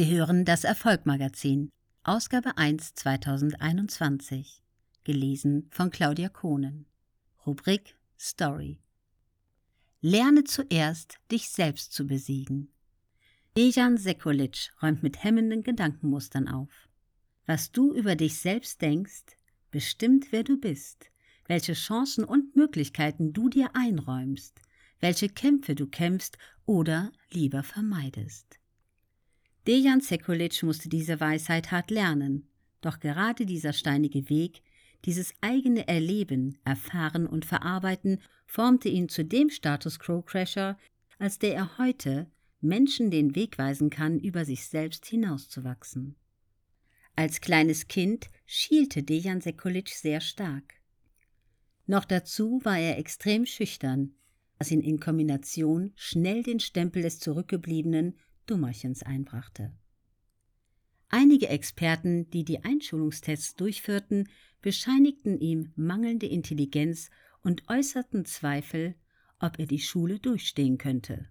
Sie hören das Erfolgmagazin, Ausgabe 1 2021, gelesen von Claudia Kohnen. Rubrik Story. Lerne zuerst, dich selbst zu besiegen. Dejan Sekulic räumt mit hemmenden Gedankenmustern auf. Was du über dich selbst denkst, bestimmt, wer du bist, welche Chancen und Möglichkeiten du dir einräumst, welche Kämpfe du kämpfst oder lieber vermeidest. Dejan Sekulic musste diese Weisheit hart lernen, doch gerade dieser steinige Weg, dieses eigene Erleben, Erfahren und Verarbeiten formte ihn zu dem Status Quo-Crasher, als der er heute Menschen den Weg weisen kann, über sich selbst hinauszuwachsen. Als kleines Kind schielte Dejan Sekulic sehr stark. Noch dazu war er extrem schüchtern, was ihn in Kombination schnell den Stempel des Zurückgebliebenen Dummerchens einbrachte. Einige Experten, die die Einschulungstests durchführten, bescheinigten ihm mangelnde Intelligenz und äußerten Zweifel, ob er die Schule durchstehen könnte.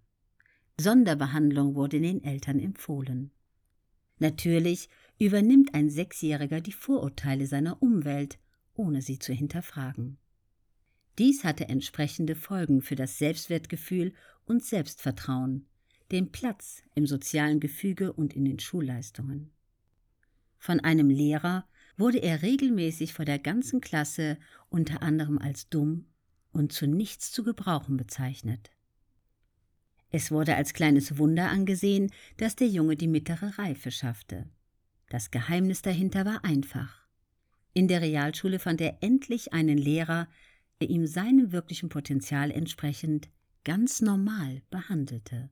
Sonderbehandlung wurde den Eltern empfohlen. Natürlich übernimmt ein Sechsjähriger die Vorurteile seiner Umwelt, ohne sie zu hinterfragen. Dies hatte entsprechende Folgen für das Selbstwertgefühl und Selbstvertrauen, den Platz im sozialen Gefüge und in den Schulleistungen. Von einem Lehrer wurde er regelmäßig vor der ganzen Klasse unter anderem als dumm und zu nichts zu gebrauchen bezeichnet. Es wurde als kleines Wunder angesehen, dass der Junge die mittlere Reife schaffte. Das Geheimnis dahinter war einfach. In der Realschule fand er endlich einen Lehrer, der ihm seinem wirklichen Potenzial entsprechend ganz normal behandelte.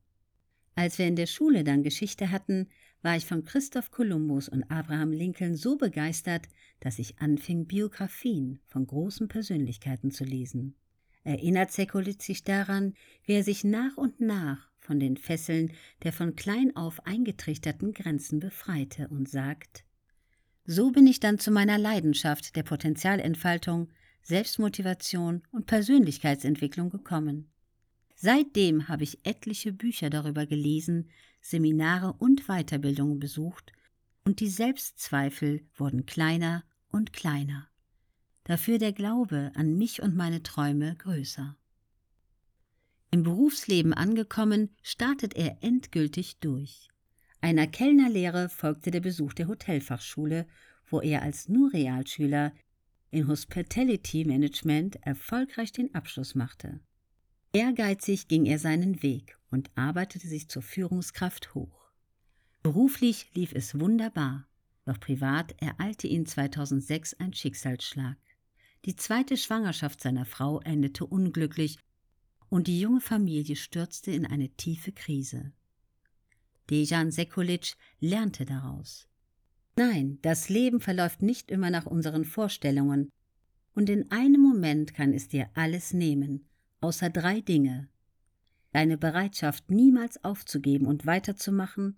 Als wir in der Schule dann Geschichte hatten, war ich von Christoph Kolumbus und Abraham Lincoln so begeistert, dass ich anfing, Biografien von großen Persönlichkeiten zu lesen. Erinnert Sekulic sich daran, wie er sich nach und nach von den Fesseln der von klein auf eingetrichterten Grenzen befreite und sagt So bin ich dann zu meiner Leidenschaft der Potenzialentfaltung, Selbstmotivation und Persönlichkeitsentwicklung gekommen. Seitdem habe ich etliche Bücher darüber gelesen, Seminare und Weiterbildungen besucht, und die Selbstzweifel wurden kleiner und kleiner. Dafür der Glaube an mich und meine Träume größer. Im Berufsleben angekommen, startet er endgültig durch. Einer Kellnerlehre folgte der Besuch der Hotelfachschule, wo er als nur Realschüler in Hospitality Management erfolgreich den Abschluss machte. Ehrgeizig ging er seinen Weg und arbeitete sich zur Führungskraft hoch. Beruflich lief es wunderbar, doch privat ereilte ihn 2006 ein Schicksalsschlag. Die zweite Schwangerschaft seiner Frau endete unglücklich und die junge Familie stürzte in eine tiefe Krise. Dejan Sekulic lernte daraus. Nein, das Leben verläuft nicht immer nach unseren Vorstellungen, und in einem Moment kann es dir alles nehmen, außer drei Dinge. Deine Bereitschaft, niemals aufzugeben und weiterzumachen,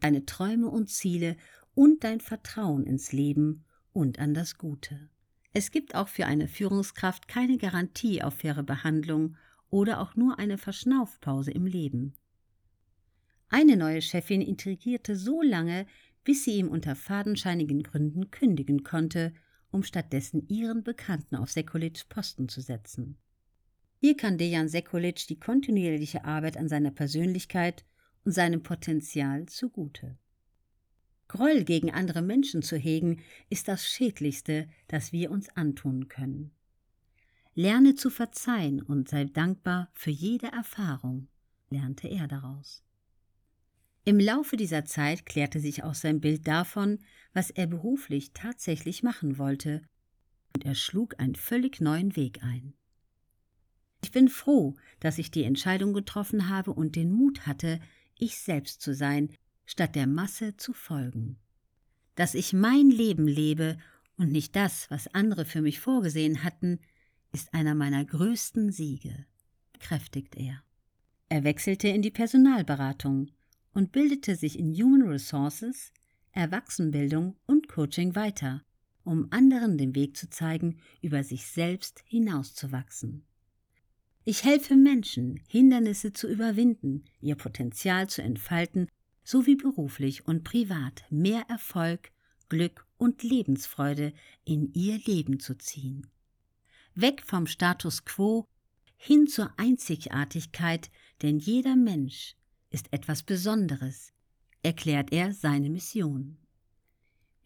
deine Träume und Ziele und dein Vertrauen ins Leben und an das Gute. Es gibt auch für eine Führungskraft keine Garantie auf faire Behandlung oder auch nur eine Verschnaufpause im Leben. Eine neue Chefin intrigierte so lange, bis sie ihm unter fadenscheinigen Gründen kündigen konnte, um stattdessen ihren Bekannten auf Sekulits Posten zu setzen. Hier kann Dejan Sekulic die kontinuierliche Arbeit an seiner Persönlichkeit und seinem Potenzial zugute. Groll gegen andere Menschen zu hegen, ist das Schädlichste, das wir uns antun können. Lerne zu verzeihen und sei dankbar für jede Erfahrung, lernte er daraus. Im Laufe dieser Zeit klärte sich auch sein Bild davon, was er beruflich tatsächlich machen wollte, und er schlug einen völlig neuen Weg ein. Ich bin froh, dass ich die Entscheidung getroffen habe und den Mut hatte, ich selbst zu sein, statt der Masse zu folgen. Dass ich mein Leben lebe und nicht das, was andere für mich vorgesehen hatten, ist einer meiner größten Siege, kräftigt er. Er wechselte in die Personalberatung und bildete sich in Human Resources, Erwachsenenbildung und Coaching weiter, um anderen den Weg zu zeigen, über sich selbst hinauszuwachsen. Ich helfe Menschen, Hindernisse zu überwinden, ihr Potenzial zu entfalten sowie beruflich und privat mehr Erfolg, Glück und Lebensfreude in ihr Leben zu ziehen. Weg vom Status quo hin zur Einzigartigkeit, denn jeder Mensch ist etwas Besonderes, erklärt er seine Mission.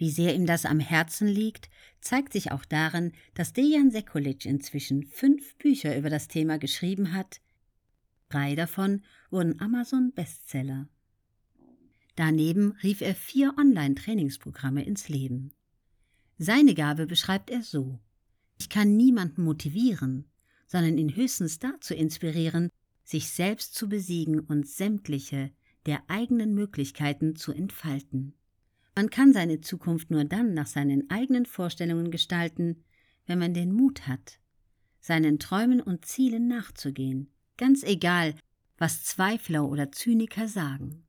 Wie sehr ihm das am Herzen liegt, zeigt sich auch darin, dass Dejan Sekulic inzwischen fünf Bücher über das Thema geschrieben hat. Drei davon wurden Amazon-Bestseller. Daneben rief er vier Online-Trainingsprogramme ins Leben. Seine Gabe beschreibt er so. Ich kann niemanden motivieren, sondern ihn höchstens dazu inspirieren, sich selbst zu besiegen und sämtliche der eigenen Möglichkeiten zu entfalten. Man kann seine Zukunft nur dann nach seinen eigenen Vorstellungen gestalten, wenn man den Mut hat, seinen Träumen und Zielen nachzugehen, ganz egal, was Zweifler oder Zyniker sagen.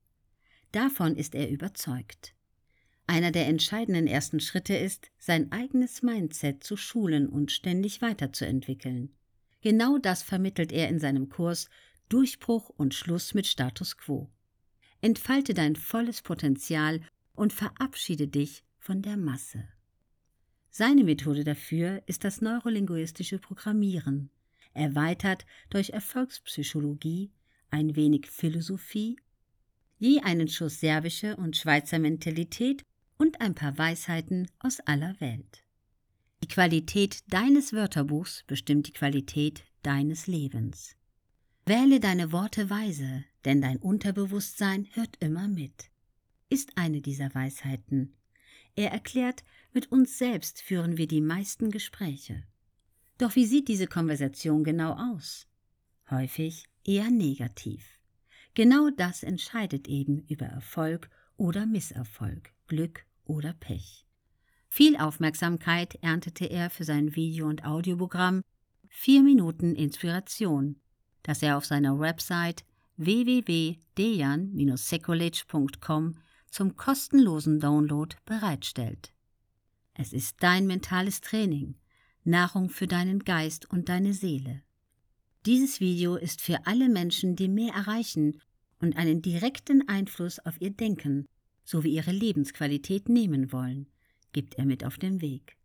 Davon ist er überzeugt. Einer der entscheidenden ersten Schritte ist, sein eigenes Mindset zu schulen und ständig weiterzuentwickeln. Genau das vermittelt er in seinem Kurs Durchbruch und Schluss mit Status quo. Entfalte dein volles Potenzial und verabschiede dich von der Masse. Seine Methode dafür ist das neurolinguistische Programmieren, erweitert durch Erfolgspsychologie, ein wenig Philosophie je einen Schuss serbische und Schweizer Mentalität und ein paar Weisheiten aus aller Welt. Die Qualität deines Wörterbuchs bestimmt die Qualität deines Lebens. Wähle deine Worte weise, denn dein Unterbewusstsein hört immer mit. Ist eine dieser Weisheiten. Er erklärt, mit uns selbst führen wir die meisten Gespräche. Doch wie sieht diese Konversation genau aus? Häufig eher negativ. Genau das entscheidet eben über Erfolg oder Misserfolg, Glück oder Pech. Viel Aufmerksamkeit erntete er für sein Video- und Audioprogramm 4 Minuten Inspiration, das er auf seiner Website www.dejan-sekulic.com zum kostenlosen Download bereitstellt. Es ist dein mentales Training, Nahrung für deinen Geist und deine Seele. Dieses Video ist für alle Menschen, die mehr erreichen und einen direkten Einfluss auf ihr Denken sowie ihre Lebensqualität nehmen wollen, gibt er mit auf den Weg.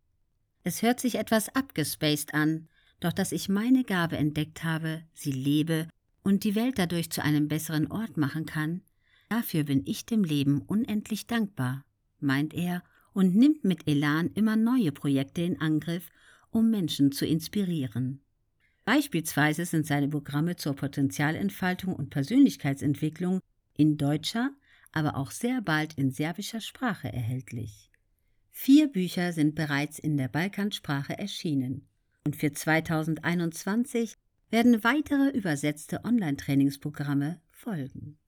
Es hört sich etwas abgespaced an, doch dass ich meine Gabe entdeckt habe, sie lebe und die Welt dadurch zu einem besseren Ort machen kann, dafür bin ich dem Leben unendlich dankbar, meint er und nimmt mit Elan immer neue Projekte in Angriff, um Menschen zu inspirieren. Beispielsweise sind seine Programme zur Potenzialentfaltung und Persönlichkeitsentwicklung in deutscher, aber auch sehr bald in serbischer Sprache erhältlich. Vier Bücher sind bereits in der Balkansprache erschienen und für 2021 werden weitere übersetzte Online-Trainingsprogramme folgen.